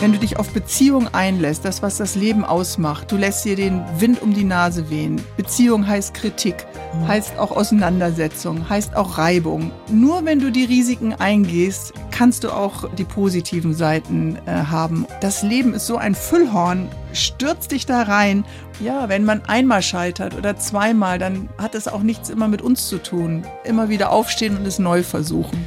Wenn du dich auf Beziehung einlässt, das, was das Leben ausmacht, du lässt dir den Wind um die Nase wehen. Beziehung heißt Kritik, mhm. heißt auch Auseinandersetzung, heißt auch Reibung. Nur wenn du die Risiken eingehst, kannst du auch die positiven Seiten äh, haben. Das Leben ist so ein Füllhorn. Stürz dich da rein. Ja, wenn man einmal scheitert oder zweimal, dann hat es auch nichts immer mit uns zu tun. Immer wieder aufstehen und es neu versuchen.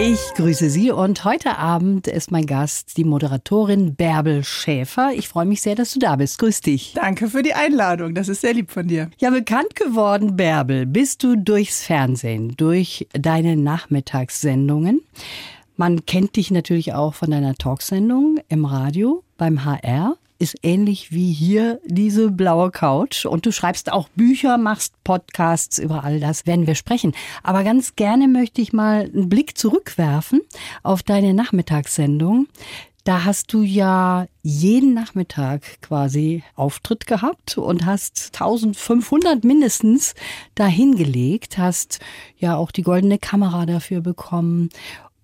Ich grüße Sie und heute Abend ist mein Gast die Moderatorin Bärbel Schäfer. Ich freue mich sehr, dass du da bist. Grüß dich. Danke für die Einladung. Das ist sehr lieb von dir. Ja, bekannt geworden, Bärbel, bist du durchs Fernsehen, durch deine Nachmittagssendungen. Man kennt dich natürlich auch von deiner Talksendung im Radio beim HR ist ähnlich wie hier diese blaue Couch. Und du schreibst auch Bücher, machst Podcasts, über all das werden wir sprechen. Aber ganz gerne möchte ich mal einen Blick zurückwerfen auf deine Nachmittagssendung. Da hast du ja jeden Nachmittag quasi Auftritt gehabt und hast 1500 mindestens dahingelegt, hast ja auch die goldene Kamera dafür bekommen.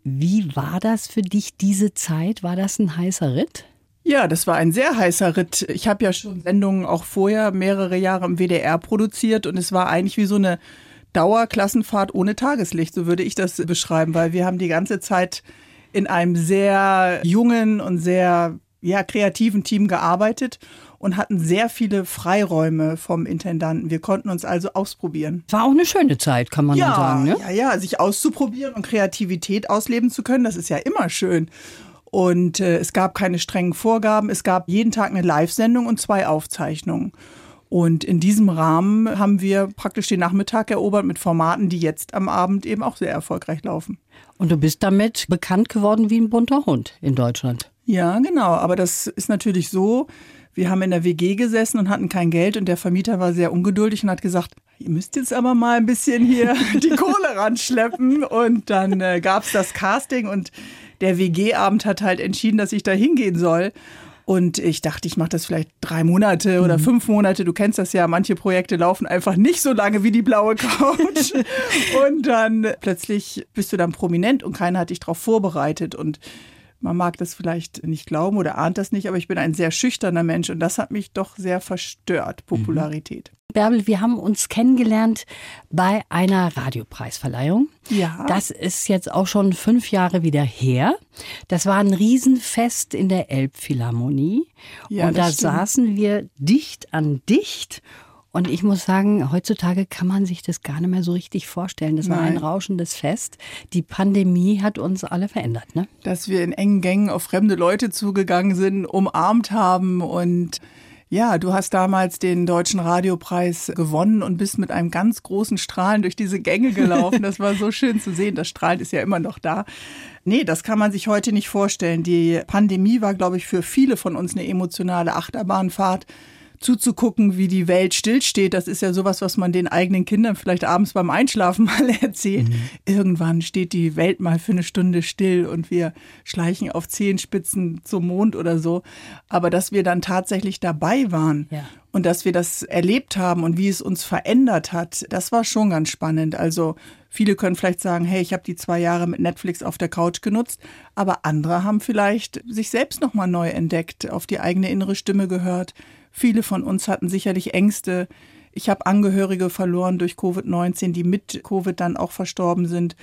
Wie war das für dich diese Zeit? War das ein heißer Ritt? Ja, das war ein sehr heißer Ritt. Ich habe ja schon Sendungen auch vorher mehrere Jahre im WDR produziert und es war eigentlich wie so eine Dauerklassenfahrt ohne Tageslicht, so würde ich das beschreiben, weil wir haben die ganze Zeit in einem sehr jungen und sehr ja, kreativen Team gearbeitet und hatten sehr viele Freiräume vom Intendanten. Wir konnten uns also ausprobieren. War auch eine schöne Zeit, kann man ja, sagen. Ne? Ja, ja, sich auszuprobieren und Kreativität ausleben zu können, das ist ja immer schön. Und äh, es gab keine strengen Vorgaben. Es gab jeden Tag eine Live-Sendung und zwei Aufzeichnungen. Und in diesem Rahmen haben wir praktisch den Nachmittag erobert mit Formaten, die jetzt am Abend eben auch sehr erfolgreich laufen. Und du bist damit bekannt geworden wie ein bunter Hund in Deutschland. Ja, genau. Aber das ist natürlich so. Wir haben in der WG gesessen und hatten kein Geld und der Vermieter war sehr ungeduldig und hat gesagt, ihr müsst jetzt aber mal ein bisschen hier die Kohle ranschleppen. Und dann äh, gab es das Casting und der WG-Abend hat halt entschieden, dass ich da hingehen soll. Und ich dachte, ich mache das vielleicht drei Monate oder mhm. fünf Monate. Du kennst das ja, manche Projekte laufen einfach nicht so lange wie die blaue Couch. und dann plötzlich bist du dann prominent und keiner hat dich darauf vorbereitet. Und man mag das vielleicht nicht glauben oder ahnt das nicht, aber ich bin ein sehr schüchterner Mensch und das hat mich doch sehr verstört, Popularität. Bärbel, wir haben uns kennengelernt bei einer Radiopreisverleihung. Ja. Das ist jetzt auch schon fünf Jahre wieder her. Das war ein Riesenfest in der Elbphilharmonie. Ja, und da stimmt. saßen wir dicht an dicht und ich muss sagen, heutzutage kann man sich das gar nicht mehr so richtig vorstellen. Das Nein. war ein rauschendes Fest. Die Pandemie hat uns alle verändert, ne? Dass wir in engen Gängen auf fremde Leute zugegangen sind, umarmt haben und ja, du hast damals den Deutschen Radiopreis gewonnen und bist mit einem ganz großen Strahlen durch diese Gänge gelaufen. Das war so schön zu sehen. Das Strahlen ist ja immer noch da. Nee, das kann man sich heute nicht vorstellen. Die Pandemie war, glaube ich, für viele von uns eine emotionale Achterbahnfahrt zuzugucken, wie die Welt stillsteht. Das ist ja sowas, was man den eigenen Kindern vielleicht abends beim Einschlafen mal erzählt. Mhm. Irgendwann steht die Welt mal für eine Stunde still und wir schleichen auf Zehenspitzen zum Mond oder so. Aber dass wir dann tatsächlich dabei waren ja. und dass wir das erlebt haben und wie es uns verändert hat, das war schon ganz spannend. Also Viele können vielleicht sagen, hey, ich habe die zwei Jahre mit Netflix auf der Couch genutzt, aber andere haben vielleicht sich selbst nochmal neu entdeckt, auf die eigene innere Stimme gehört, Viele von uns hatten sicherlich Ängste. Ich habe Angehörige verloren durch Covid-19, die mit Covid dann auch verstorben sind.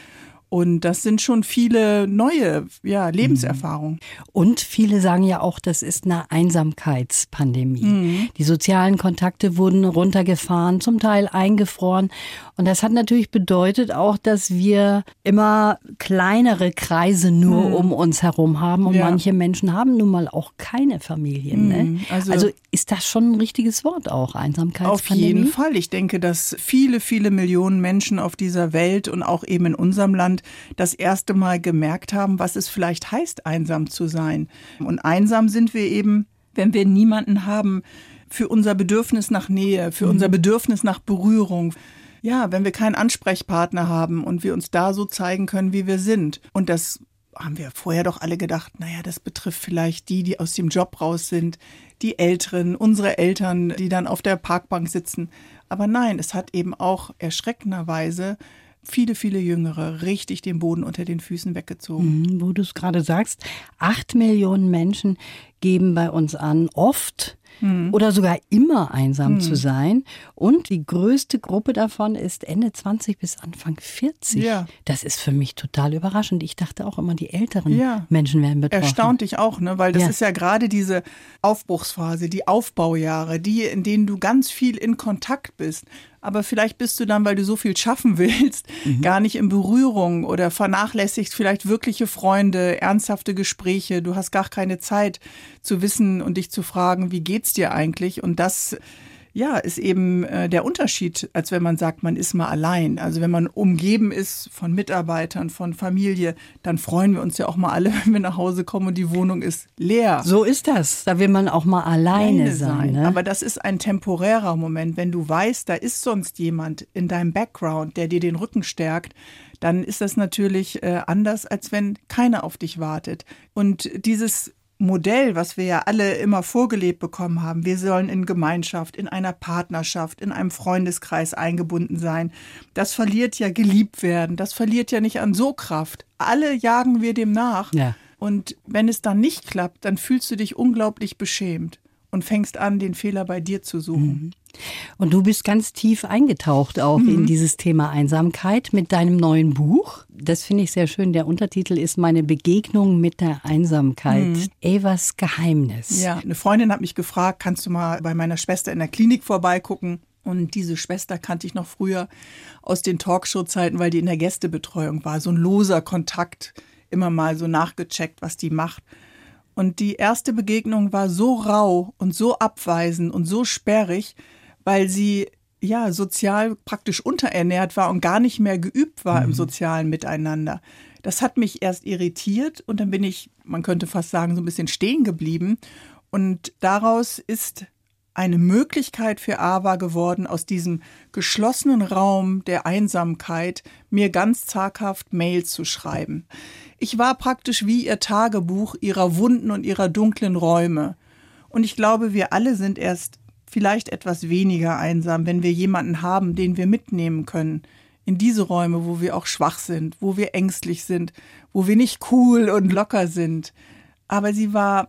Und das sind schon viele neue ja, Lebenserfahrungen. Und viele sagen ja auch, das ist eine Einsamkeitspandemie. Mhm. Die sozialen Kontakte wurden runtergefahren, zum Teil eingefroren. Und das hat natürlich bedeutet auch, dass wir immer kleinere Kreise nur mhm. um uns herum haben. Und ja. manche Menschen haben nun mal auch keine Familien. Ne? Mhm. Also, also, ist das schon ein richtiges Wort auch, Einsamkeitspandemie? Auf jeden Fall. Ich denke, dass viele, viele Millionen Menschen auf dieser Welt und auch eben in unserem Land das erste Mal gemerkt haben, was es vielleicht heißt, einsam zu sein. Und einsam sind wir eben, wenn wir niemanden haben, für unser Bedürfnis nach Nähe, für mhm. unser Bedürfnis nach Berührung. Ja, wenn wir keinen Ansprechpartner haben und wir uns da so zeigen können, wie wir sind. Und das haben wir vorher doch alle gedacht, naja, das betrifft vielleicht die, die aus dem Job raus sind, die Älteren, unsere Eltern, die dann auf der Parkbank sitzen. Aber nein, es hat eben auch erschreckenderweise viele, viele Jüngere richtig den Boden unter den Füßen weggezogen. Mhm, wo du es gerade sagst, acht Millionen Menschen geben bei uns an, oft hm. oder sogar immer einsam hm. zu sein. Und die größte Gruppe davon ist Ende 20 bis Anfang 40. Ja. Das ist für mich total überraschend. Ich dachte auch immer, die älteren ja. Menschen werden betroffen. Erstaunt dich auch, ne? weil das ja. ist ja gerade diese Aufbruchsphase, die Aufbaujahre, die, in denen du ganz viel in Kontakt bist aber vielleicht bist du dann, weil du so viel schaffen willst, mhm. gar nicht in Berührung oder vernachlässigst vielleicht wirkliche Freunde, ernsthafte Gespräche. Du hast gar keine Zeit zu wissen und dich zu fragen, wie geht's dir eigentlich? Und das ja, ist eben äh, der Unterschied, als wenn man sagt, man ist mal allein. Also wenn man umgeben ist von Mitarbeitern, von Familie, dann freuen wir uns ja auch mal alle, wenn wir nach Hause kommen und die Wohnung ist leer. So ist das. Da will man auch mal alleine, alleine sein. sein. Ne? Aber das ist ein temporärer Moment. Wenn du weißt, da ist sonst jemand in deinem Background, der dir den Rücken stärkt, dann ist das natürlich äh, anders, als wenn keiner auf dich wartet. Und dieses Modell, was wir ja alle immer vorgelebt bekommen haben, wir sollen in Gemeinschaft, in einer Partnerschaft, in einem Freundeskreis eingebunden sein, das verliert ja geliebt werden, das verliert ja nicht an so Kraft. Alle jagen wir dem nach. Ja. Und wenn es dann nicht klappt, dann fühlst du dich unglaublich beschämt und fängst an, den Fehler bei dir zu suchen. Mhm. Und du bist ganz tief eingetaucht auch mhm. in dieses Thema Einsamkeit mit deinem neuen Buch. Das finde ich sehr schön. Der Untertitel ist Meine Begegnung mit der Einsamkeit. Mhm. Evas Geheimnis. Ja, eine Freundin hat mich gefragt, kannst du mal bei meiner Schwester in der Klinik vorbeigucken? Und diese Schwester kannte ich noch früher aus den Talkshow-Zeiten, weil die in der Gästebetreuung war. So ein loser Kontakt, immer mal so nachgecheckt, was die macht. Und die erste Begegnung war so rau und so abweisend und so sperrig, weil sie ja sozial praktisch unterernährt war und gar nicht mehr geübt war mhm. im sozialen Miteinander. Das hat mich erst irritiert und dann bin ich, man könnte fast sagen, so ein bisschen stehen geblieben. Und daraus ist eine Möglichkeit für Ava geworden, aus diesem geschlossenen Raum der Einsamkeit mir ganz zaghaft Mails zu schreiben. Ich war praktisch wie ihr Tagebuch ihrer Wunden und ihrer dunklen Räume. Und ich glaube, wir alle sind erst vielleicht etwas weniger einsam, wenn wir jemanden haben, den wir mitnehmen können. In diese Räume, wo wir auch schwach sind, wo wir ängstlich sind, wo wir nicht cool und locker sind. Aber sie war,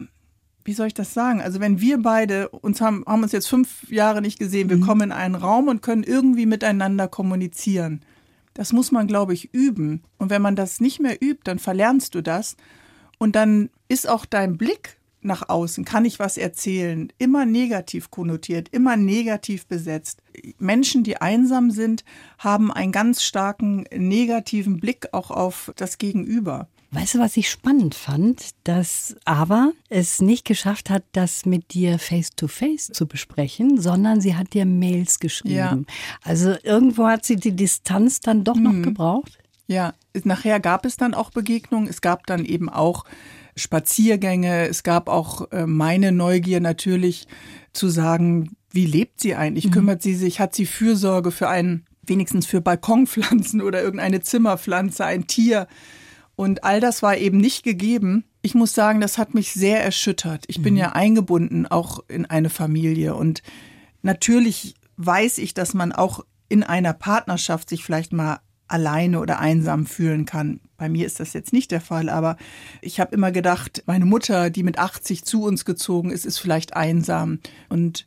wie soll ich das sagen? Also wenn wir beide uns haben, haben uns jetzt fünf Jahre nicht gesehen, wir mhm. kommen in einen Raum und können irgendwie miteinander kommunizieren. Das muss man, glaube ich, üben. Und wenn man das nicht mehr übt, dann verlernst du das. Und dann ist auch dein Blick nach außen, kann ich was erzählen, immer negativ konnotiert, immer negativ besetzt. Menschen, die einsam sind, haben einen ganz starken negativen Blick auch auf das Gegenüber. Weißt du, was ich spannend fand? Dass Ava es nicht geschafft hat, das mit dir face-to-face -face zu besprechen, sondern sie hat dir Mails geschrieben. Ja. Also irgendwo hat sie die Distanz dann doch noch mhm. gebraucht. Ja, nachher gab es dann auch Begegnungen. Es gab dann eben auch Spaziergänge. Es gab auch äh, meine Neugier natürlich zu sagen, wie lebt sie eigentlich? Mhm. Kümmert sie sich? Hat sie Fürsorge für einen, wenigstens für Balkonpflanzen oder irgendeine Zimmerpflanze, ein Tier? Und all das war eben nicht gegeben. Ich muss sagen, das hat mich sehr erschüttert. Ich bin mhm. ja eingebunden auch in eine Familie und natürlich weiß ich, dass man auch in einer Partnerschaft sich vielleicht mal alleine oder einsam fühlen kann. Bei mir ist das jetzt nicht der Fall, aber ich habe immer gedacht, meine Mutter, die mit 80 zu uns gezogen ist, ist vielleicht einsam. Und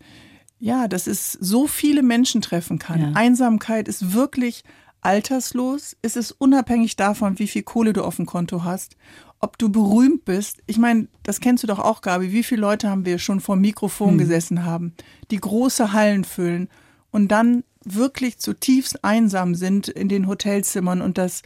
ja, dass es so viele Menschen treffen kann. Ja. Einsamkeit ist wirklich alterslos, ist es unabhängig davon, wie viel Kohle du auf dem Konto hast, ob du berühmt bist. Ich meine, das kennst du doch auch, Gabi. Wie viele Leute haben wir schon vor dem Mikrofon hm. gesessen haben, die große Hallen füllen und dann wirklich zutiefst einsam sind in den Hotelzimmern und das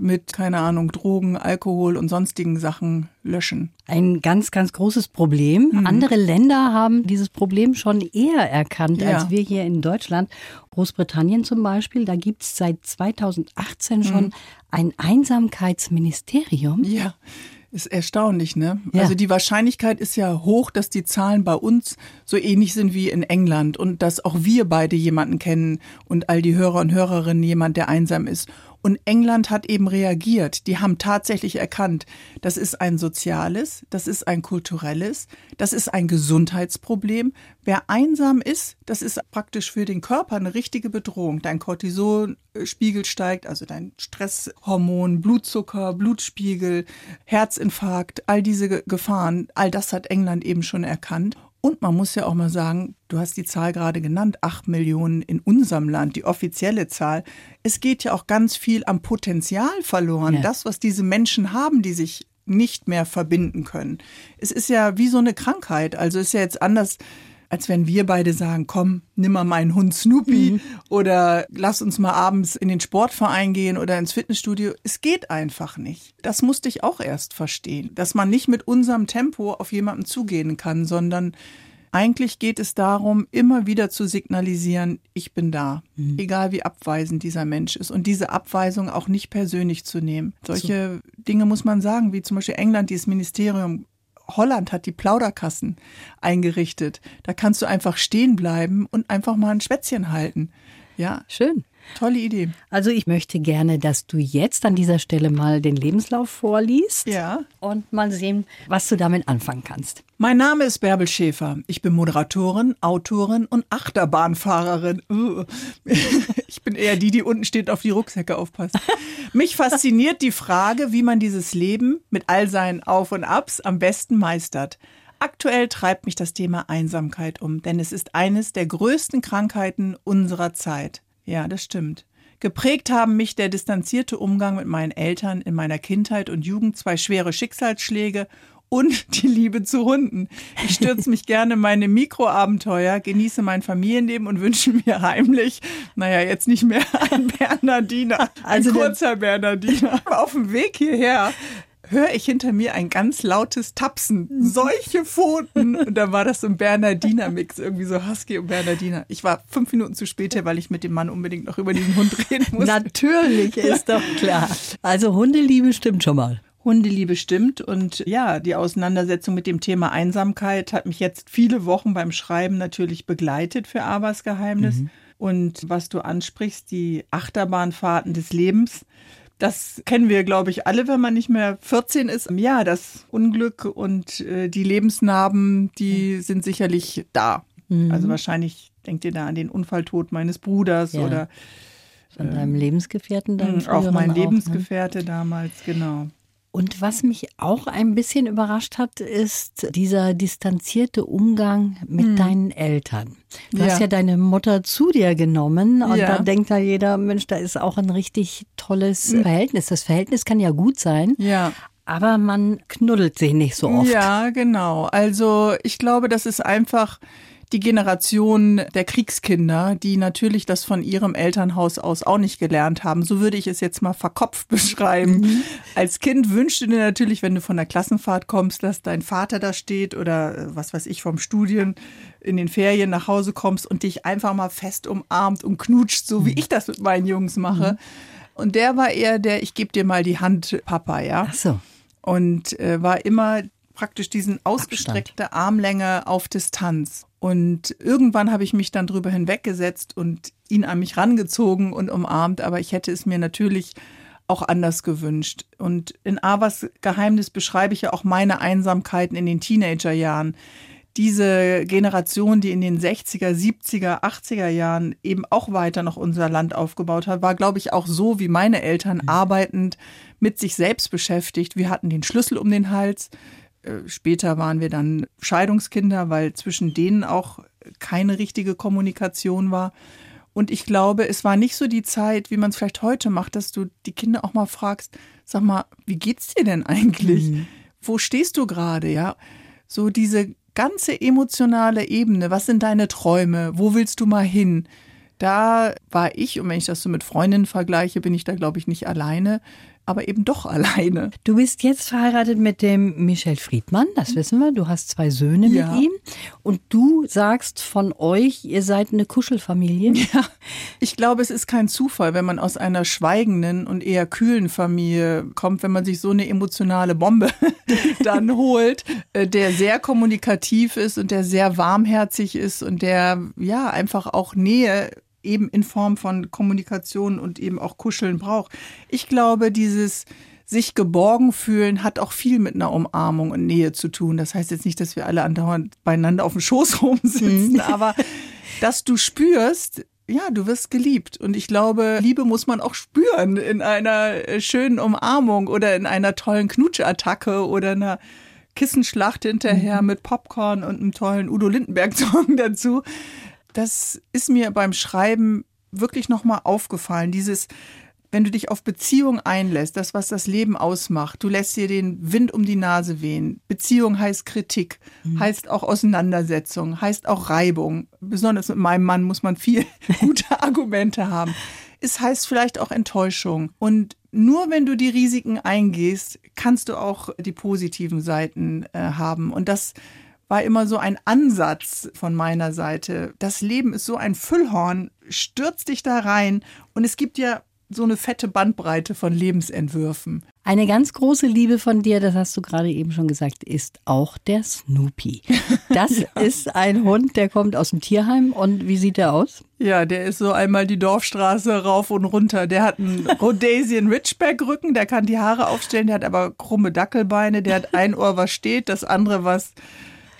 mit, keine Ahnung, Drogen, Alkohol und sonstigen Sachen löschen. Ein ganz, ganz großes Problem. Mhm. Andere Länder haben dieses Problem schon eher erkannt ja. als wir hier in Deutschland. Großbritannien zum Beispiel, da gibt es seit 2018 schon mhm. ein Einsamkeitsministerium. Ja. Ist erstaunlich, ne? Ja. Also die Wahrscheinlichkeit ist ja hoch, dass die Zahlen bei uns so ähnlich sind wie in England und dass auch wir beide jemanden kennen und all die Hörer und Hörerinnen jemand, der einsam ist. Und England hat eben reagiert. Die haben tatsächlich erkannt, das ist ein soziales, das ist ein kulturelles, das ist ein Gesundheitsproblem. Wer einsam ist, das ist praktisch für den Körper eine richtige Bedrohung. Dein Cortisolspiegel steigt, also dein Stresshormon, Blutzucker, Blutspiegel, Herzinfarkt, all diese Gefahren, all das hat England eben schon erkannt. Und man muss ja auch mal sagen, du hast die Zahl gerade genannt, acht Millionen in unserem Land, die offizielle Zahl. Es geht ja auch ganz viel am Potenzial verloren. Ja. Das, was diese Menschen haben, die sich nicht mehr verbinden können. Es ist ja wie so eine Krankheit. Also ist ja jetzt anders, als wenn wir beide sagen, komm, nimm mal meinen Hund Snoopy oder lass uns mal abends in den Sportverein gehen oder ins Fitnessstudio. Es geht einfach nicht. Das musste ich auch erst verstehen, dass man nicht mit unserem Tempo auf jemanden zugehen kann, sondern eigentlich geht es darum, immer wieder zu signalisieren, ich bin da, egal wie abweisend dieser Mensch ist. Und diese Abweisung auch nicht persönlich zu nehmen. Solche Dinge muss man sagen, wie zum Beispiel England, dieses Ministerium Holland hat die Plauderkassen eingerichtet. Da kannst du einfach stehen bleiben und einfach mal ein Schwätzchen halten. Ja, Schön. tolle Idee. Also ich möchte gerne, dass du jetzt an dieser Stelle mal den Lebenslauf vorliest Ja. und mal sehen, was du damit anfangen kannst. Mein Name ist Bärbel Schäfer. Ich bin Moderatorin, Autorin und Achterbahnfahrerin. Uh. Ich bin eher die, die unten steht, auf die Rucksäcke aufpasst. Mich fasziniert die Frage, wie man dieses Leben mit all seinen Auf und Abs am besten meistert. Aktuell treibt mich das Thema Einsamkeit um, denn es ist eines der größten Krankheiten unserer Zeit. Ja, das stimmt. Geprägt haben mich der distanzierte Umgang mit meinen Eltern in meiner Kindheit und Jugend, zwei schwere Schicksalsschläge und die Liebe zu Hunden. Ich stürze mich gerne in meine Mikroabenteuer, genieße mein Familienleben und wünsche mir heimlich, naja, jetzt nicht mehr ein Bernardiner, ein Also der- kurzer Bernardiner. Auf dem Weg hierher höre ich hinter mir ein ganz lautes Tapsen. Solche Pfoten. Und da war das so ein Bernardiner-Mix, irgendwie so Husky und Bernardiner. Ich war fünf Minuten zu spät her, weil ich mit dem Mann unbedingt noch über diesen Hund reden musste. Natürlich, ist doch klar. Also Hundeliebe stimmt schon mal. Hundeliebe stimmt und ja, die Auseinandersetzung mit dem Thema Einsamkeit hat mich jetzt viele Wochen beim Schreiben natürlich begleitet für Abers Geheimnis. Und was du ansprichst, die Achterbahnfahrten des Lebens, das kennen wir, glaube ich, alle, wenn man nicht mehr 14 ist. Ja, das Unglück und äh, die Lebensnarben, die sind sicherlich da. Also wahrscheinlich denkt ihr da an den Unfalltod meines Bruders Ja. oder Von deinem Lebensgefährten, deinem mh, auch mein ne? Lebensgefährte damals, genau. Und was mich auch ein bisschen überrascht hat, ist dieser distanzierte Umgang mit deinen Eltern. Du Hm. Ja. hast ja deine Mutter zu dir genommen und Ja. da denkt da jeder, Mensch, da ist auch ein richtig tolles Verhältnis. Das Verhältnis kann ja gut sein, Ja. aber man knuddelt sich nicht so oft. Ja, genau. Also ich glaube, das ist einfach die Generation der Kriegskinder, die natürlich das von ihrem Elternhaus aus auch nicht gelernt haben. So würde ich es jetzt mal verkopft beschreiben. Als Kind wünschst du dir natürlich, wenn du von der Klassenfahrt kommst, dass dein Vater da steht oder äh, was weiß ich vom Studien in den Ferien nach Hause kommst und dich einfach mal fest umarmt und knutscht, so wie ich das mit meinen Jungs mache. Und der war eher der, ich gebe dir mal die Hand, Papa, ja Ach so. und äh, war immer praktisch diesen ausgestreckte Armlänge auf Distanz. Und irgendwann habe ich mich dann drüber hinweggesetzt und ihn an mich rangezogen und umarmt, aber ich hätte es mir natürlich auch anders gewünscht. Und in Avas Geheimnis beschreibe ich ja auch meine Einsamkeiten in den Teenagerjahren. Diese Generation, die in den 60er, 70er, 80er Jahren eben auch weiter noch unser Land aufgebaut hat, war, glaube ich, auch so wie meine Eltern arbeitend mit sich selbst beschäftigt. Wir hatten den Schlüssel um den Hals. Äh, Später waren wir dann Scheidungskinder, weil zwischen denen auch keine richtige Kommunikation war. Und ich glaube, es war nicht so die Zeit, wie man es vielleicht heute macht, dass du die Kinder auch mal fragst, sag mal, wie geht's dir denn eigentlich? Wo stehst du gerade, ja? So diese ganze emotionale Ebene, was sind deine Träume? Wo willst du mal hin? Da war ich, und wenn ich das so mit Freundinnen vergleiche, bin ich da, glaube ich, nicht alleine, aber eben doch alleine. Du bist jetzt verheiratet mit dem Michel Friedmann, das wissen wir. Du hast zwei Söhne Ja. mit ihm. Und du sagst von euch, ihr seid eine Kuschelfamilie. Ja, ich glaube, es ist kein Zufall, wenn man aus einer schweigenden und eher kühlen Familie kommt, wenn man sich so eine emotionale Bombe dann holt, äh, der sehr kommunikativ ist und der sehr warmherzig ist und der ja einfach auch Nähe eben in Form von Kommunikation und eben auch Kuscheln braucht. Ich glaube, dieses sich geborgen fühlen hat auch viel mit einer Umarmung und Nähe zu tun. Das heißt jetzt nicht, dass wir alle andauernd beieinander auf dem Schoß rumsitzen, aber dass du spürst, ja, du wirst geliebt. Und ich glaube, Liebe muss man auch spüren in einer äh, schönen Umarmung oder in einer tollen Knutschattacke oder einer Kissenschlacht hinterher mit Popcorn und einem tollen Udo Lindenberg-Song dazu. Das ist mir beim Schreiben wirklich nochmal aufgefallen. Dieses, wenn du dich auf Beziehung einlässt, das, was das Leben ausmacht, du lässt dir den Wind um die Nase wehen. Beziehung heißt Kritik, heißt auch Auseinandersetzung, heißt auch Reibung. Besonders mit meinem Mann muss man viel gute Argumente haben. Es heißt vielleicht auch Enttäuschung. Und nur wenn du die Risiken eingehst, kannst du auch die positiven Seiten äh, haben. Und das war immer so ein Ansatz von meiner Seite. Das Leben ist so ein Füllhorn, stürzt dich da rein und es gibt ja so eine fette Bandbreite von Lebensentwürfen. Eine ganz große Liebe von dir, das hast du gerade eben schon gesagt, ist auch der Snoopy. Das ist ein Hund, der kommt aus dem Tierheim. Und wie sieht der aus? Ja, der ist so einmal die Dorfstraße rauf und runter. Der hat einen Rhodesian Ridgeback-Rücken, der kann die Haare aufstellen, der hat aber krumme Dackelbeine, der hat ein Ohr, was steht, das andere, was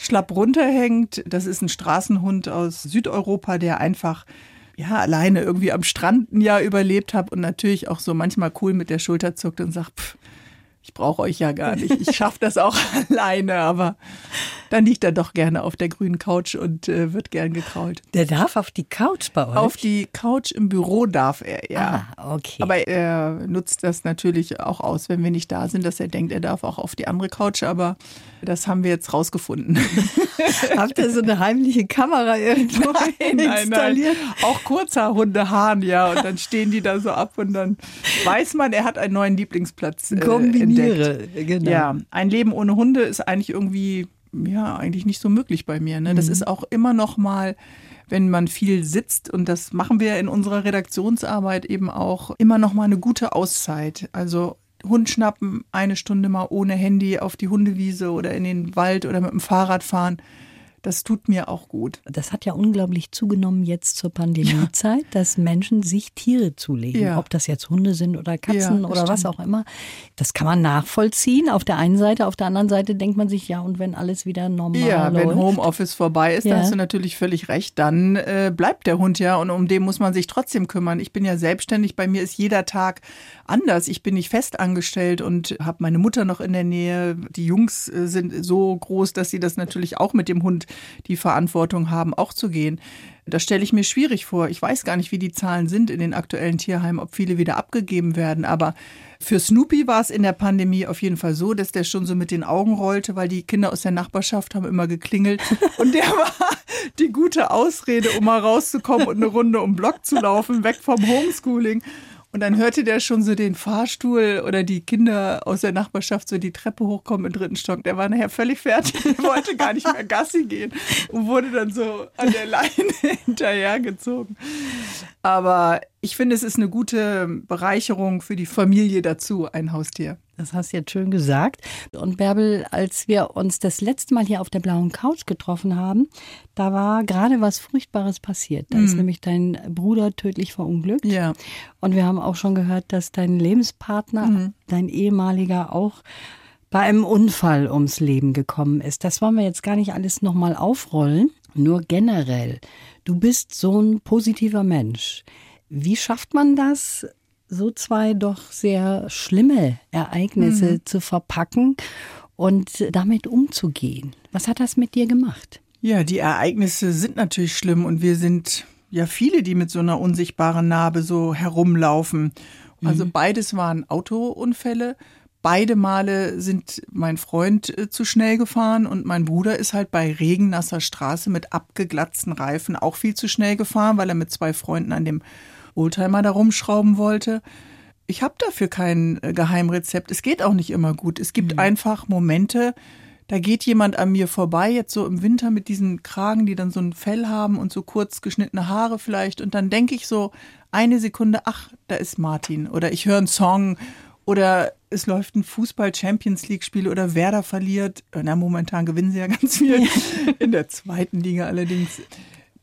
schlapp runterhängt. Das ist ein Straßenhund aus Südeuropa, der einfach ja alleine irgendwie am Strand ein Jahr überlebt hat und natürlich auch so manchmal cool mit der Schulter zuckt und sagt, pff, ich brauche euch ja gar nicht. Ich schaffe das auch alleine, aber dann liegt er doch gerne auf der grünen Couch und äh, wird gern gekrault. Der darf auf die Couch bei euch. Auf die Couch im Büro darf er, ja. Ah, okay. Aber er nutzt das natürlich auch aus, wenn wir nicht da sind, dass er denkt, er darf auch auf die andere Couch. Aber das haben wir jetzt rausgefunden. Habt ihr so eine heimliche Kamera irgendwo installiert? Auch kurzer Hundehahn, ja. Und dann stehen die da so ab und dann weiß man, er hat einen neuen Lieblingsplatz äh, Kombiniere, entdeckt. genau. Ja, ein Leben ohne Hunde ist eigentlich irgendwie, ja, eigentlich nicht so möglich bei mir. Ne? Das Mhm. ist auch immer noch mal wenn man viel sitzt, und das machen wir in unserer Redaktionsarbeit eben auch, immer noch mal eine gute Auszeit. Also Hund schnappen, eine Stunde mal ohne Handy auf die Hundewiese oder in den Wald oder mit dem Fahrrad fahren. Das tut mir auch gut. Das hat ja unglaublich zugenommen jetzt zur Pandemiezeit, dass Menschen sich Tiere zulegen. Ja. Ob das jetzt Hunde sind oder Katzen Ja, oder was stimmt. auch immer. Das kann man nachvollziehen. Auf der einen Seite, auf der anderen Seite denkt man sich, ja, und wenn alles wieder normal Ja, wenn läuft. Homeoffice vorbei ist, Ja. da hast du natürlich völlig recht, dann äh, bleibt der Hund ja und um den muss man sich trotzdem kümmern. Ich bin ja selbstständig, bei mir ist jeder Tag anders. Ich bin nicht fest angestellt und habe meine Mutter noch in der Nähe. Die Jungs äh, sind so groß, dass sie das natürlich auch mit dem Hund die Verantwortung haben, auch zu gehen. Das stelle ich mir schwierig vor. Ich weiß gar nicht, wie die Zahlen sind in den aktuellen Tierheimen, ob viele wieder abgegeben werden. Aber für Snoopy war es in der Pandemie auf jeden Fall so, dass der schon so mit den Augen rollte, weil die Kinder aus der Nachbarschaft haben immer geklingelt. Und der war die gute Ausrede, um mal rauszukommen und eine Runde um den Block zu laufen, weg vom Homeschooling. Und dann hörte der schon so den Fahrstuhl oder die Kinder aus der Nachbarschaft so die Treppe hochkommen im dritten Stock. Der war nachher völlig fertig, wollte gar nicht mehr Gassi gehen und wurde dann so an der Leine hinterhergezogen. Aber ich finde, es ist eine gute Bereicherung für die Familie dazu, ein Haustier. Das hast du jetzt schön gesagt. Und Bärbel, als wir uns das letzte Mal hier auf der blauen Couch getroffen haben, da war gerade was Furchtbares passiert. Da ist nämlich dein Bruder tödlich verunglückt. Ja. Und wir haben auch schon gehört, dass dein Lebenspartner, dein ehemaliger, auch bei einem Unfall ums Leben gekommen ist. Das wollen wir jetzt gar nicht alles nochmal aufrollen. Nur generell, du bist so ein positiver Mensch. Wie schafft man das, so zwei doch sehr schlimme Ereignisse zu verpacken und damit umzugehen? Was hat das mit dir gemacht? Ja, die Ereignisse sind natürlich schlimm und wir sind ja viele, die mit so einer unsichtbaren Narbe so herumlaufen. Also beides waren Autounfälle. Beide Male sind mein Freund äh, zu schnell gefahren und mein Bruder ist halt bei regennasser Straße mit abgeglatzten Reifen auch viel zu schnell gefahren, weil er mit zwei Freunden an dem Oldtimer da rumschrauben wollte. ich habe dafür kein äh, Geheimrezept. Es geht auch nicht immer gut. Es gibt mhm. einfach Momente, da geht jemand an mir vorbei, jetzt so im Winter mit diesen Kragen, die dann so ein Fell haben und so kurz geschnittene Haare vielleicht. Und dann denke ich so eine Sekunde, ach, da ist Martin. Oder ich höre einen Song oder es läuft ein Fußball-Champions League-Spiel oder Werder verliert. Na, momentan gewinnen sie ja ganz viel. In der zweiten Liga allerdings.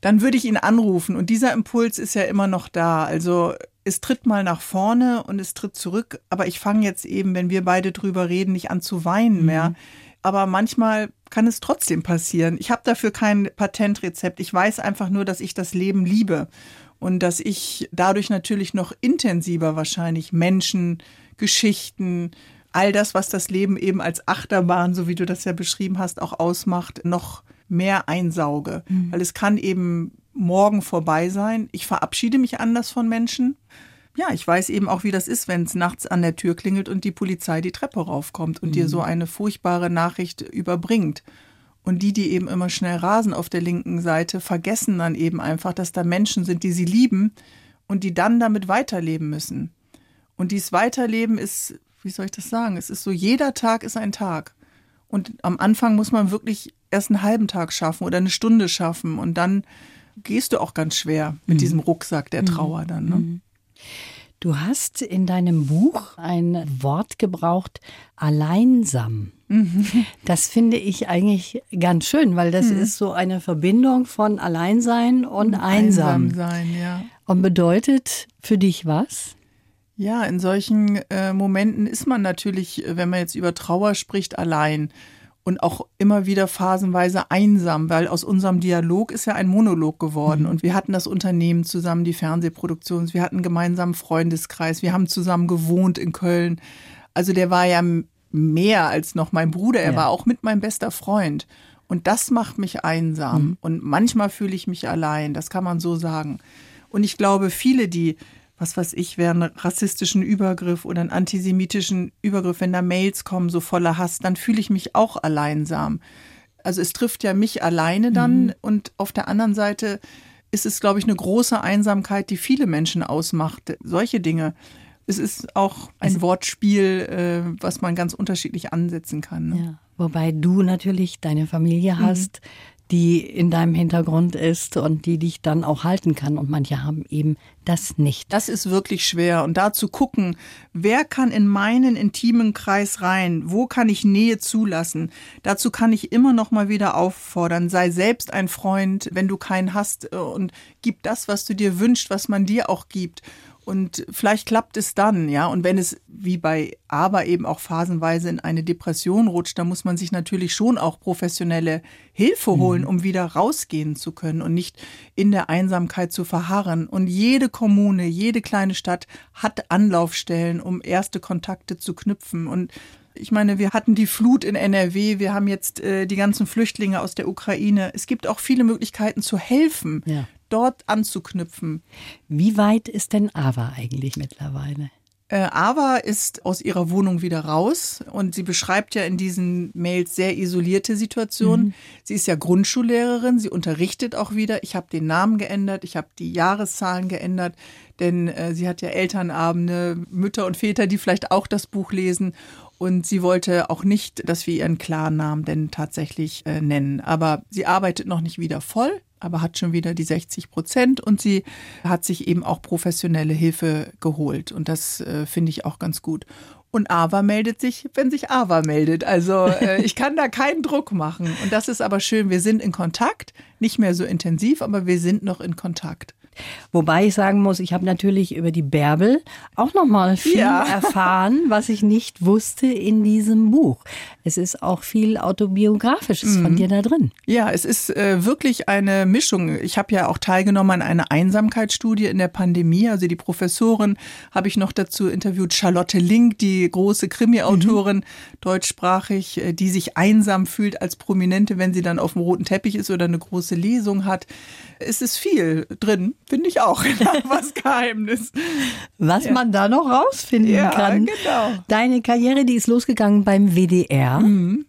Dann würde ich ihn anrufen. Und dieser Impuls ist ja immer noch da. Also es tritt mal nach vorne und es tritt zurück. Aber ich fange jetzt eben, wenn wir beide drüber reden, nicht an zu weinen mehr. Mhm. Aber manchmal kann es trotzdem passieren. Ich habe dafür kein Patentrezept. Ich weiß einfach nur, dass ich das Leben liebe und dass ich dadurch natürlich noch intensiver wahrscheinlich Menschen, Geschichten, all das, was das Leben eben als Achterbahn, so wie du das ja beschrieben hast, auch ausmacht, noch mehr einsauge. Mhm. Weil es kann eben morgen vorbei sein. Ich verabschiede mich anders von Menschen. Ja, ich weiß eben auch, wie das ist, wenn es nachts an der Tür klingelt und die Polizei die Treppe raufkommt und mhm. dir so eine furchtbare Nachricht überbringt. Und die, die eben immer schnell rasen auf der linken Seite, vergessen dann eben einfach, dass da Menschen sind, die sie lieben und die dann damit weiterleben müssen. Und dieses Weiterleben ist, wie soll ich das sagen? Es ist so, jeder Tag ist ein Tag. Und am Anfang muss man wirklich erst einen halben Tag schaffen oder eine Stunde schaffen. Und dann gehst du auch ganz schwer mit mhm. diesem Rucksack der Trauer dann. Ne? Mhm. Du hast in deinem Buch ein Wort gebraucht, alleinsam. Mhm. Das finde ich eigentlich ganz schön, weil das mhm. ist so eine Verbindung von Alleinsein und einsam. einsam sein, ja. Und bedeutet für dich was? Ja, in solchen äh, Momenten ist man natürlich, wenn man jetzt über Trauer spricht, allein und auch immer wieder phasenweise einsam, weil aus unserem Dialog ist ja ein Monolog geworden mhm. und wir hatten das Unternehmen zusammen, die Fernsehproduktion, wir hatten einen gemeinsamen Freundeskreis, wir haben zusammen gewohnt in Köln. Also der war ja mehr als noch mein Bruder, er ja. war auch mit meinem bester Freund. Und das macht mich einsam. Mhm. Und manchmal fühle ich mich allein, das kann man so sagen. Und ich glaube, viele, die was weiß ich, wäre ein rassistischen Übergriff oder einen antisemitischen Übergriff, wenn da Mails kommen, so voller Hass, dann fühle ich mich auch alleinsam. Also es trifft ja mich alleine dann mhm. und auf der anderen Seite ist es, glaube ich, eine große Einsamkeit, die viele Menschen ausmacht. Solche Dinge. Es ist auch ein also, Wortspiel, äh, was man ganz unterschiedlich ansetzen kann. Ne? Ja. Wobei du natürlich deine Familie mhm. hast, mhm die in deinem Hintergrund ist und die dich dann auch halten kann. Und manche haben eben das nicht. Das ist wirklich schwer. Und da zu gucken, wer kann in meinen intimen Kreis rein? Wo kann ich Nähe zulassen? Dazu kann ich immer noch mal wieder auffordern. Sei selbst ein Freund, wenn du keinen hast äh, und gib das, was du dir wünschst, was man dir auch gibt. Und vielleicht klappt es dann, ja. Und wenn es wie bei Aber eben auch phasenweise in eine Depression rutscht, dann muss man sich natürlich schon auch professionelle Hilfe mhm. holen, mhm. um wieder rausgehen zu können und nicht in der Einsamkeit zu verharren. Und jede Kommune, jede kleine Stadt hat Anlaufstellen, um erste Kontakte zu knüpfen. Und ich meine, wir hatten die Flut in NRW, wir haben jetzt äh, die ganzen Flüchtlinge aus der Ukraine. Es gibt auch viele Möglichkeiten zu helfen. Ja dort anzuknüpfen. Wie weit ist denn Ava eigentlich mittlerweile? Äh, Ava ist aus ihrer Wohnung wieder raus und sie beschreibt ja in diesen Mails sehr isolierte Situationen. Mhm. Sie ist ja Grundschullehrerin, sie unterrichtet auch wieder. Ich habe den Namen geändert, ich habe die Jahreszahlen geändert, denn äh, sie hat ja Elternabende, Mütter und Väter, die vielleicht auch das Buch lesen. Und sie wollte auch nicht, dass wir ihren klaren Namen denn tatsächlich äh, nennen. Aber sie arbeitet noch nicht wieder voll aber hat schon wieder die 60 Prozent und sie hat sich eben auch professionelle Hilfe geholt. Und das äh, finde ich auch ganz gut. Und Ava meldet sich, wenn sich Ava meldet. Also äh, ich kann da keinen Druck machen. Und das ist aber schön. Wir sind in Kontakt, nicht mehr so intensiv, aber wir sind noch in Kontakt. Wobei ich sagen muss, ich habe natürlich über die Bärbel auch noch mal viel ja. erfahren, was ich nicht wusste in diesem Buch. Es ist auch viel autobiografisches mhm. von dir da drin. Ja, es ist äh, wirklich eine Mischung. Ich habe ja auch teilgenommen an einer Einsamkeitsstudie in der Pandemie. Also die Professorin habe ich noch dazu interviewt, Charlotte Link, die große Krimi-Autorin, mhm. deutschsprachig, äh, die sich einsam fühlt als Prominente, wenn sie dann auf dem roten Teppich ist oder eine große Lesung hat. Es ist viel drin finde ich auch was Geheimnis. Was ja. man da noch rausfinden ja, kann. Genau. Deine Karriere, die ist losgegangen beim WDR. Mhm.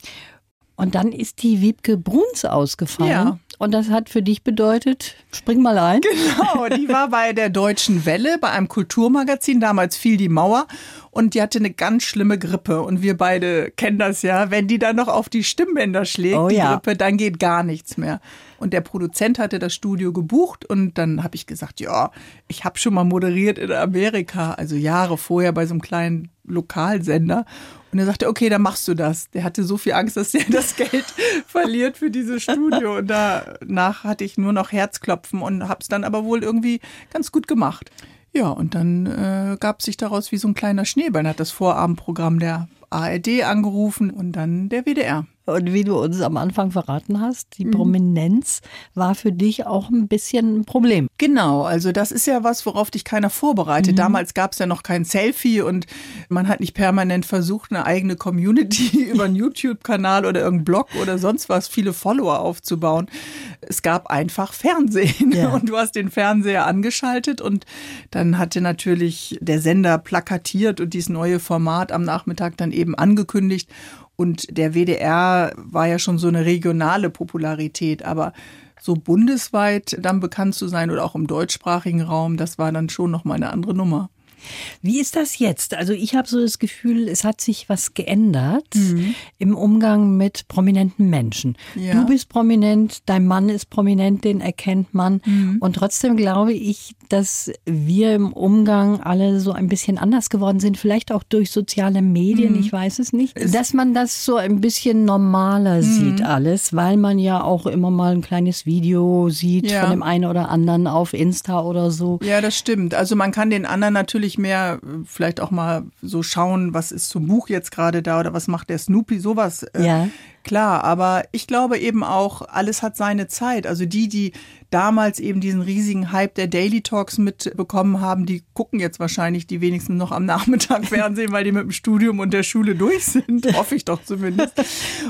Und dann ist die Wiebke Bruns ausgefallen. Ja. und das hat für dich bedeutet, spring mal ein. Genau, die war bei der Deutschen Welle, bei einem Kulturmagazin, damals fiel die Mauer und die hatte eine ganz schlimme Grippe und wir beide kennen das ja, wenn die dann noch auf die Stimmbänder schlägt, Oh die ja. Grippe, dann geht gar nichts mehr. Und der Produzent hatte das Studio gebucht und dann habe ich gesagt, ja, ich habe schon mal moderiert in Amerika, also Jahre vorher bei so einem kleinen Lokalsender. Und er sagte, okay, dann machst du das. Der hatte so viel Angst, dass er das Geld verliert für dieses Studio. Und danach hatte ich nur noch Herzklopfen und habe es dann aber wohl irgendwie ganz gut gemacht. Ja, und dann äh, gab sich daraus wie so ein kleiner Schneeball. Dann hat das Vorabendprogramm der ARD angerufen und dann der WDR. Und wie du uns am Anfang verraten hast, die Prominenz war für dich auch ein bisschen ein Problem. Genau, also das ist ja was, worauf dich keiner vorbereitet. Damals gab es ja noch kein Selfie und man hat nicht permanent versucht, eine eigene Community über einen YouTube-Kanal oder irgendeinen Blog oder sonst was, viele Follower aufzubauen. Es gab einfach Fernsehen Ja. und du hast den Fernseher angeschaltet und dann hatte natürlich der Sender plakatiert und dieses neue Format am Nachmittag dann eben angekündigt. Und der WDR war ja schon so eine regionale Popularität, aber so bundesweit dann bekannt zu sein oder auch im deutschsprachigen Raum, das war dann schon noch mal eine andere Nummer. Wie ist das jetzt? Also ich habe so das Gefühl, es hat sich was geändert im Umgang mit prominenten Menschen. Ja. Du bist prominent, dein Mann ist prominent, den erkennt man. Und trotzdem glaube ich, dass wir im Umgang alle so ein bisschen anders geworden sind, vielleicht auch durch soziale Medien, ich weiß es nicht. Dass man das so ein bisschen normaler sieht alles, weil man ja auch immer mal ein kleines Video sieht Ja. von dem einen oder anderen auf Insta oder so. Ja, das stimmt. Also man kann den anderen natürlich mehr äh, vielleicht auch mal so schauen, was ist zum Buch jetzt gerade da oder was macht der Snoopy, sowas. äh, Ja. Klar, aber ich glaube eben auch, alles hat seine Zeit. Also die, die damals eben diesen riesigen Hype der Daily Talks mitbekommen haben, die gucken jetzt wahrscheinlich die wenigsten noch am Nachmittag Fernsehen, weil die mit dem Studium und der Schule durch sind. Hoffe ich doch zumindest.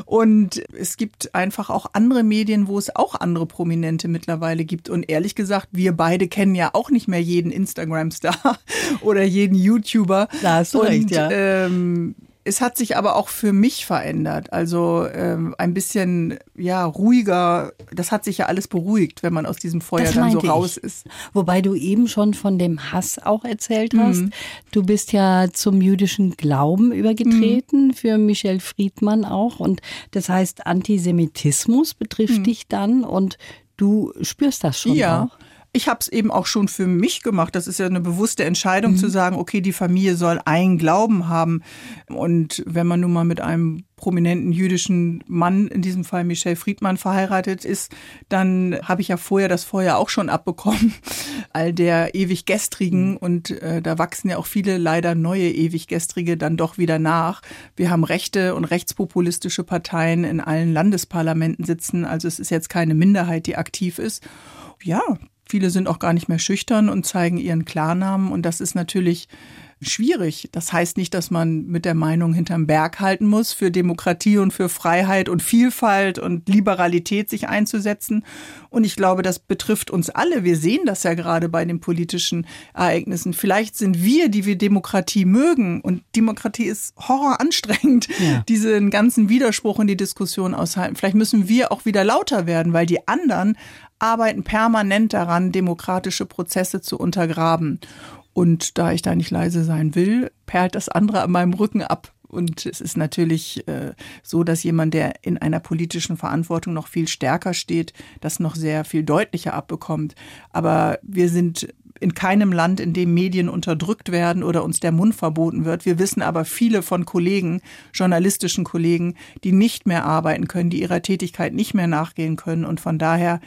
Und es gibt einfach auch andere Medien, wo es auch andere Prominente mittlerweile gibt. Und ehrlich gesagt, wir beide kennen ja auch nicht mehr jeden Instagram-Star oder jeden YouTuber. Da hast du und, recht, ja. Ähm, es hat sich aber auch für mich verändert. Also ähm, ein bisschen ja ruhiger. Das hat sich ja alles beruhigt, wenn man aus diesem Feuer Das dann so meinte ich. raus ist. Wobei du eben schon von dem Hass auch erzählt Mhm. hast. Du bist ja zum jüdischen Glauben übergetreten, Mhm. für Michel Friedmann auch. Und das heißt, Antisemitismus betrifft dich dann und du spürst das schon Mhm. Ja. auch. Ich habe es eben auch schon für mich gemacht. Das ist ja eine bewusste Entscheidung Mhm. zu sagen, okay, die Familie soll einen Glauben haben. Und wenn man nun mal mit einem prominenten jüdischen Mann, in diesem Fall Michel Friedmann, verheiratet ist, dann habe ich ja vorher das Feuer auch schon abbekommen, all der ewig gestrigen. Und äh, da wachsen ja auch viele leider neue ewig gestrige dann doch wieder nach. Wir haben rechte und rechtspopulistische Parteien in allen Landesparlamenten sitzen. Also es ist jetzt keine Minderheit, die aktiv ist. Ja, viele sind auch gar nicht mehr schüchtern und zeigen ihren Klarnamen. Und das ist natürlich schwierig. Das heißt nicht, dass man mit der Meinung hinterm Berg halten muss, für Demokratie und für Freiheit und Vielfalt und Liberalität sich einzusetzen. Und ich glaube, das betrifft uns alle. Wir sehen das ja gerade bei den politischen Ereignissen. Vielleicht sind wir, die wir Demokratie mögen, und Demokratie ist horroranstrengend, Ja. diesen ganzen Widerspruch in die Diskussion aushalten. Vielleicht müssen wir auch wieder lauter werden, weil die anderen arbeiten permanent daran, demokratische Prozesse zu untergraben. Und da ich da nicht leise sein will, perlt das andere an meinem Rücken ab. Und es ist natürlich äh, so, dass jemand, der in einer politischen Verantwortung noch viel stärker steht, das noch sehr viel deutlicher abbekommt. Aber wir sind in keinem Land, in dem Medien unterdrückt werden oder uns der Mund verboten wird. Wir wissen aber viele von Kollegen, journalistischen Kollegen, die nicht mehr arbeiten können, die ihrer Tätigkeit nicht mehr nachgehen können. Und von daher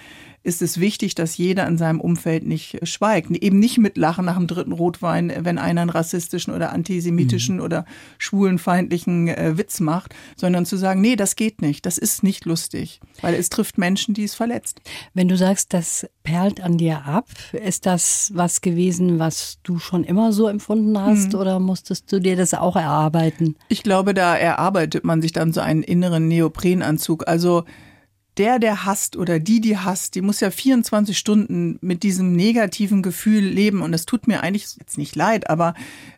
ist es wichtig, dass jeder in seinem Umfeld nicht schweigt. Eben nicht mitlachen nach dem dritten Rotwein, wenn einer einen rassistischen oder antisemitischen oder schwulenfeindlichen äh, Witz macht, sondern zu sagen, nee, das geht nicht, das ist nicht lustig, weil es trifft Menschen, die es verletzt. Wenn du sagst, das perlt an dir ab, ist das was gewesen, was du schon immer so empfunden hast oder musstest du dir das auch erarbeiten? Ich glaube, da erarbeitet man sich dann so einen inneren Neoprenanzug. Also der, der hasst oder die, die hasst, die muss ja 24 Stunden mit diesem negativen Gefühl leben. Und es tut mir eigentlich jetzt nicht leid, aber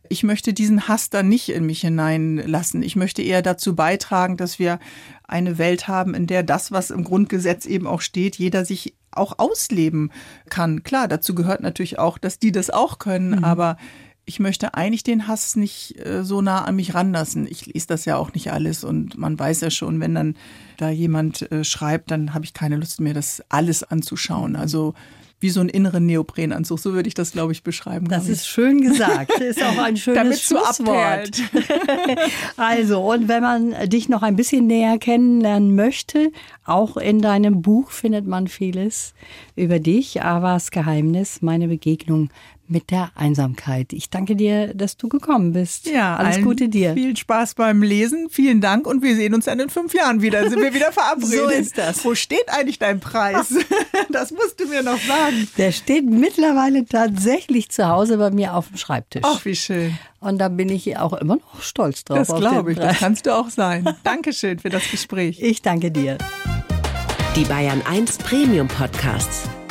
ich möchte diesen Hass dann nicht in mich hineinlassen. Ich möchte eher dazu beitragen, dass wir eine Welt haben, in der das, was im Grundgesetz eben auch steht, jeder sich auch ausleben kann. Klar, dazu gehört natürlich auch, dass die das auch können, mhm. aber ich möchte eigentlich den Hass nicht äh, so nah an mich ranlassen. Ich lese das ja auch nicht alles und man weiß ja schon, wenn dann da jemand äh, schreibt, dann habe ich keine Lust mehr, das alles anzuschauen. Also wie so einen inneren Neoprenanzug. So würde ich das, glaube ich, beschreiben. Das ist schön gesagt. Das ist auch ein schönes Schlusswort. also, und wenn man dich noch ein bisschen näher kennenlernen möchte, auch in deinem Buch findet man vieles über dich. Avas Geheimnis, meine Begegnung mit der Einsamkeit. Ich danke dir, dass du gekommen bist. Ja, alles Gute dir. Viel Spaß beim Lesen. Vielen Dank und wir sehen uns dann in fünf Jahren wieder. Sind wir wieder verabredet? so ist das. Wo steht eigentlich dein Preis? Das musst du mir noch sagen. Der steht mittlerweile tatsächlich zu Hause bei mir auf dem Schreibtisch. Ach, wie schön. Und da bin ich auch immer noch stolz drauf. Das glaube ich, das kannst du auch sein. Dankeschön für das Gespräch. Ich danke dir. Die Bayern 1 Premium Podcasts.